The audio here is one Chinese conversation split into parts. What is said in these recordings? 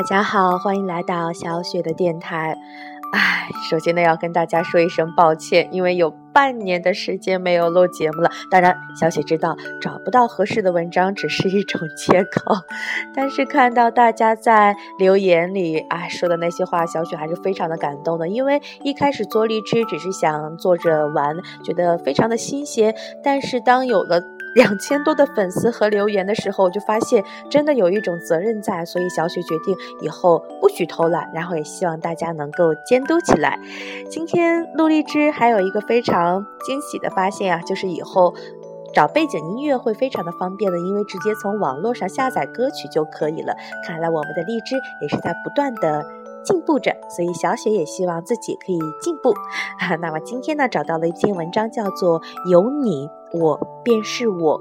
大家好，欢迎来到小雪的电台。唉，首先呢，要跟大家说一声抱歉，因为有半年的时间没有录节目了。当然，小雪知道找不到合适的文章只是一种借口，但是看到大家在留言里啊说的那些话，小雪还是非常的感动的。因为一开始做荔枝只是想做着玩，觉得非常的新鲜，但是当有了。两千多的粉丝和留言的时候，我就发现真的有一种责任在，所以小雪决定以后不许偷懒，然后也希望大家能够监督起来。今天录荔枝还有一个非常惊喜的发现啊，就是以后找背景音乐会非常的方便的，因为直接从网络上下载歌曲就可以了。看来我们的荔枝也是在不断的进步着，所以小雪也希望自己可以进步。那么今天呢，找到了一篇文章，叫做《有你》。我便是我。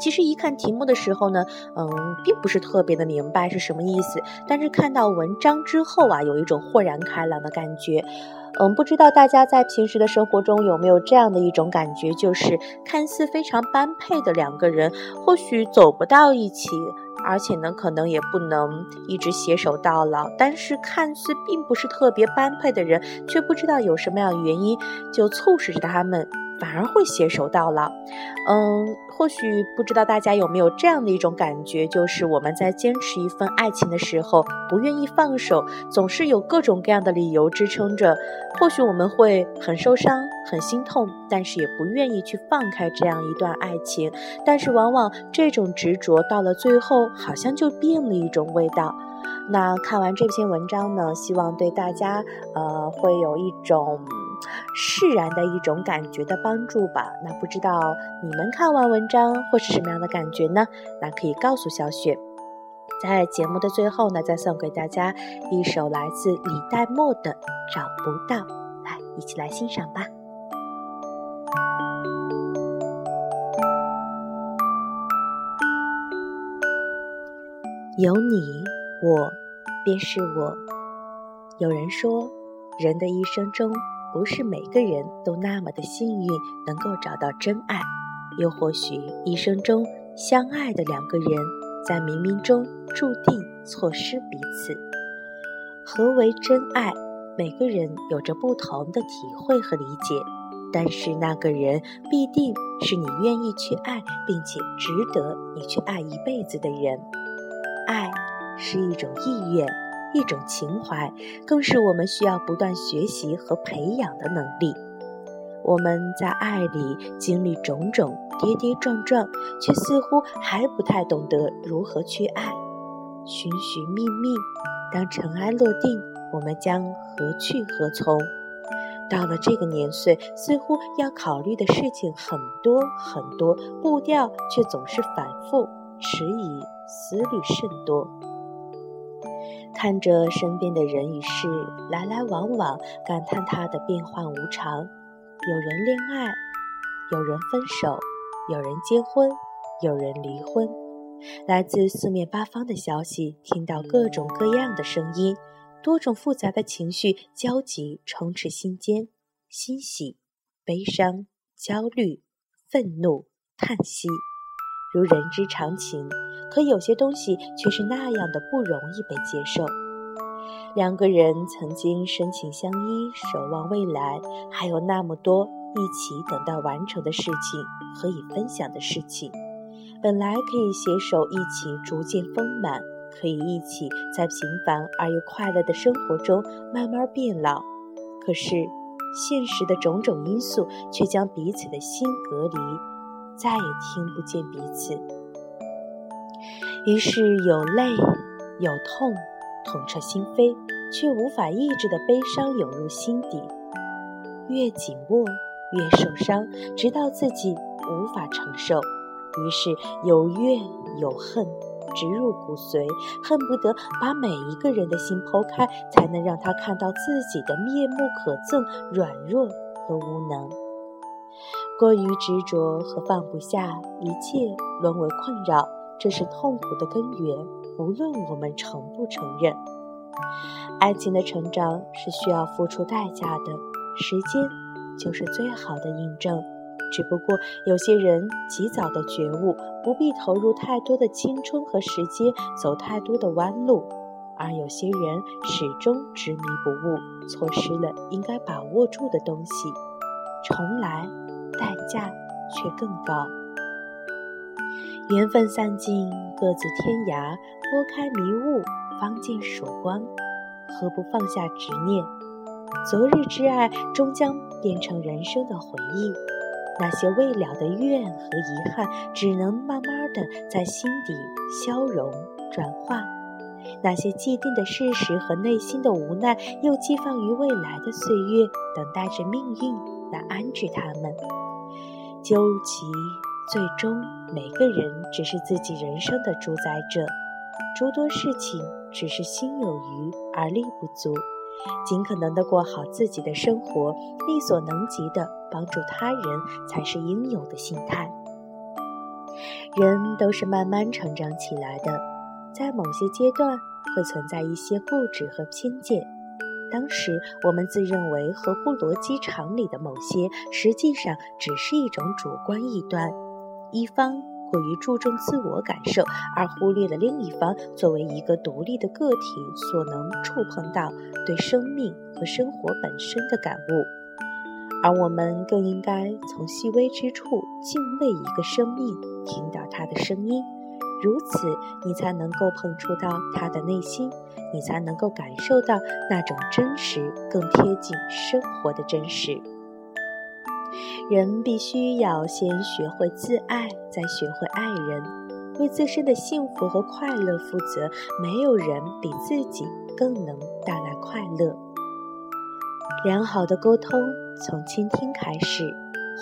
其实一看题目的时候呢，嗯，并不是特别的明白是什么意思。但是看到文章之后啊，有一种豁然开朗的感觉。嗯，不知道大家在平时的生活中有没有这样的一种感觉，就是看似非常般配的两个人，或许走不到一起，而且呢，可能也不能一直携手到老。但是看似并不是特别般配的人，却不知道有什么样的原因，就促使着他们。反而会携手到老，嗯，或许不知道大家有没有这样的一种感觉，就是我们在坚持一份爱情的时候，不愿意放手，总是有各种各样的理由支撑着。或许我们会很受伤、很心痛，但是也不愿意去放开这样一段爱情。但是往往这种执着到了最后，好像就变了一种味道。那看完这篇文章呢，希望对大家，呃，会有一种。释然的一种感觉的帮助吧。那不知道你们看完文章会是什么样的感觉呢？那可以告诉小雪。在节目的最后呢，再送给大家一首来自李代沫的《找不到》，来一起来欣赏吧。有你，我便是我。有人说，人的一生中。不是每个人都那么的幸运能够找到真爱，又或许一生中相爱的两个人在冥冥中注定错失彼此。何为真爱？每个人有着不同的体会和理解，但是那个人必定是你愿意去爱，并且值得你去爱一辈子的人。爱是一种意愿。一种情怀，更是我们需要不断学习和培养的能力。我们在爱里经历种种跌跌撞撞，却似乎还不太懂得如何去爱。寻寻觅觅，当尘埃落定，我们将何去何从？到了这个年岁，似乎要考虑的事情很多很多，步调却总是反复迟疑，思虑甚多。看着身边的人与事来来往往，感叹他的变幻无常。有人恋爱，有人分手，有人结婚，有人离婚。来自四面八方的消息，听到各种各样的声音，多种复杂的情绪交集充斥心间：欣喜、悲伤、焦虑、愤怒、叹息。如人之常情，可有些东西却是那样的不容易被接受。两个人曾经深情相依，守望未来，还有那么多一起等待完成的事情和以分享的事情。本来可以携手一起逐渐丰满，可以一起在平凡而又快乐的生活中慢慢变老。可是，现实的种种因素却将彼此的心隔离。再也听不见彼此，于是有泪有痛，痛彻心扉，却无法抑制的悲伤涌入心底，越紧握越受伤，直到自己无法承受，于是有怨有恨，植入骨髓，恨不得把每一个人的心剖开，才能让他看到自己的面目可憎、软弱和无能。过于执着和放不下，一切沦为困扰，这是痛苦的根源。无论我们承不承认，爱情的成长是需要付出代价的，时间就是最好的印证。只不过有些人及早的觉悟，不必投入太多的青春和时间，走太多的弯路，而有些人始终执迷不悟，错失了应该把握住的东西，重来，代价却更高。缘分散尽，各自天涯，拨开迷雾，方见曙光。何不放下执念？昨日之爱终将变成人生的回忆，那些未了的怨和遗憾，只能慢慢的在心底消融转化。那些既定的事实和内心的无奈，又寄放于未来的岁月，等待着命运来安置他们。究其最终，每个人只是自己人生的主宰者，诸多事情只是心有余而力不足。尽可能的过好自己的生活，力所能及的帮助他人，才是应有的心态。人都是慢慢成长起来的，在某些阶段会存在一些固执和偏见。当时我们自认为合乎逻辑常理的某些，实际上只是一种主观臆断。一方。过于注重自我感受，而忽略了另一方作为一个独立的个体所能触碰到对生命和生活本身的感悟。而我们更应该从细微之处敬畏一个生命，听到它的声音，如此你才能够碰触到他的内心，你才能够感受到那种真实，更贴近生活的真实。人必须要先学会自爱，再学会爱人，为自身的幸福和快乐负责。没有人比自己更能带来快乐。良好的沟通从倾听开始，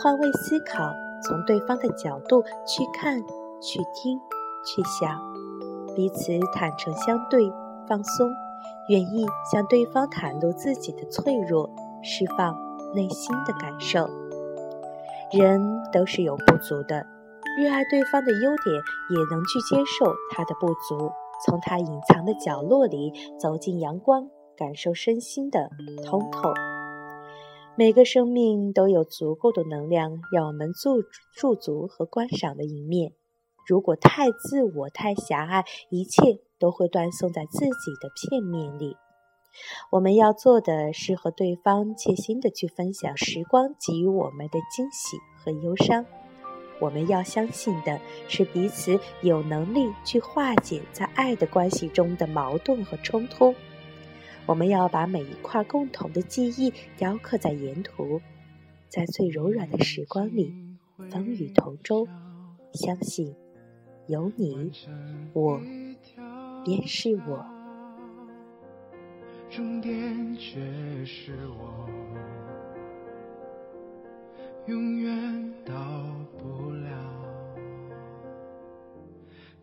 换位思考，从对方的角度去看、去听、去想，彼此坦诚相对，放松，愿意向对方袒露自己的脆弱，释放内心的感受。人都是有不足的，热爱对方的优点，也能去接受他的不足，从他隐藏的角落里走进阳光，感受身心的通透。每个生命都有足够的能量，让我们驻驻足和观赏的一面。如果太自我、太狭隘，一切都会断送在自己的片面里。我们要做的是和对方切心的去分享时光给予我们的惊喜和忧伤。我们要相信的是彼此有能力去化解在爱的关系中的矛盾和冲突。我们要把每一块共同的记忆雕刻在沿途，在最柔软的时光里，风雨同舟。相信有你，我便是我。终点却是我，永远到不了。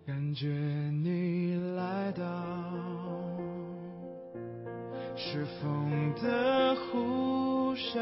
感觉你来到，是风的呼啸，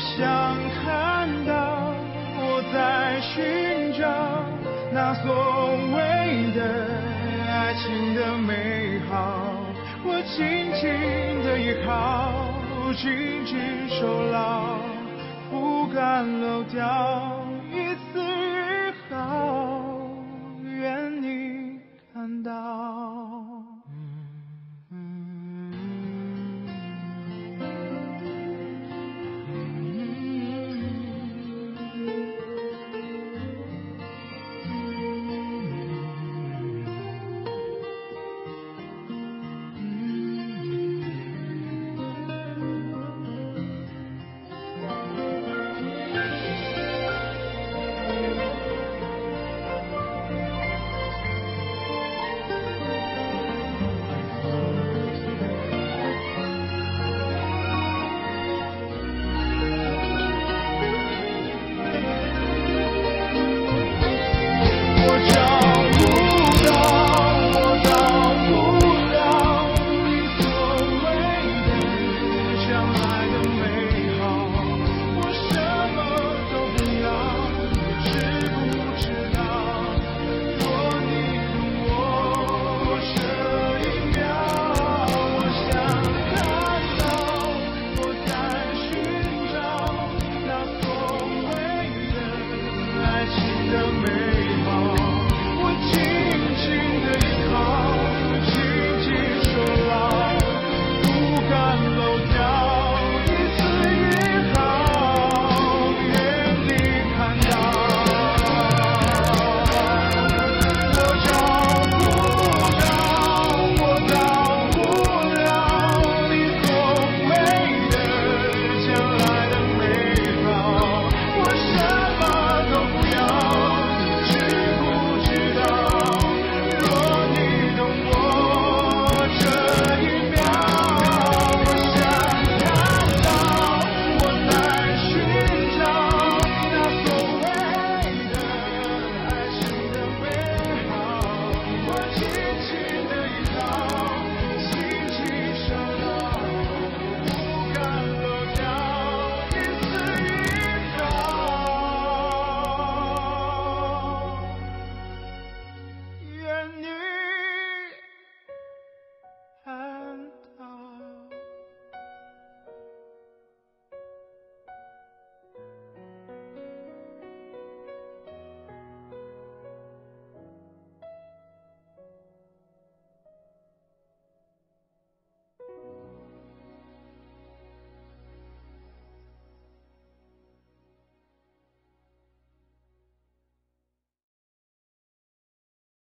想看到我在寻找那所谓的。爱情的美好，我紧紧的依靠，紧紧守牢，不敢漏掉。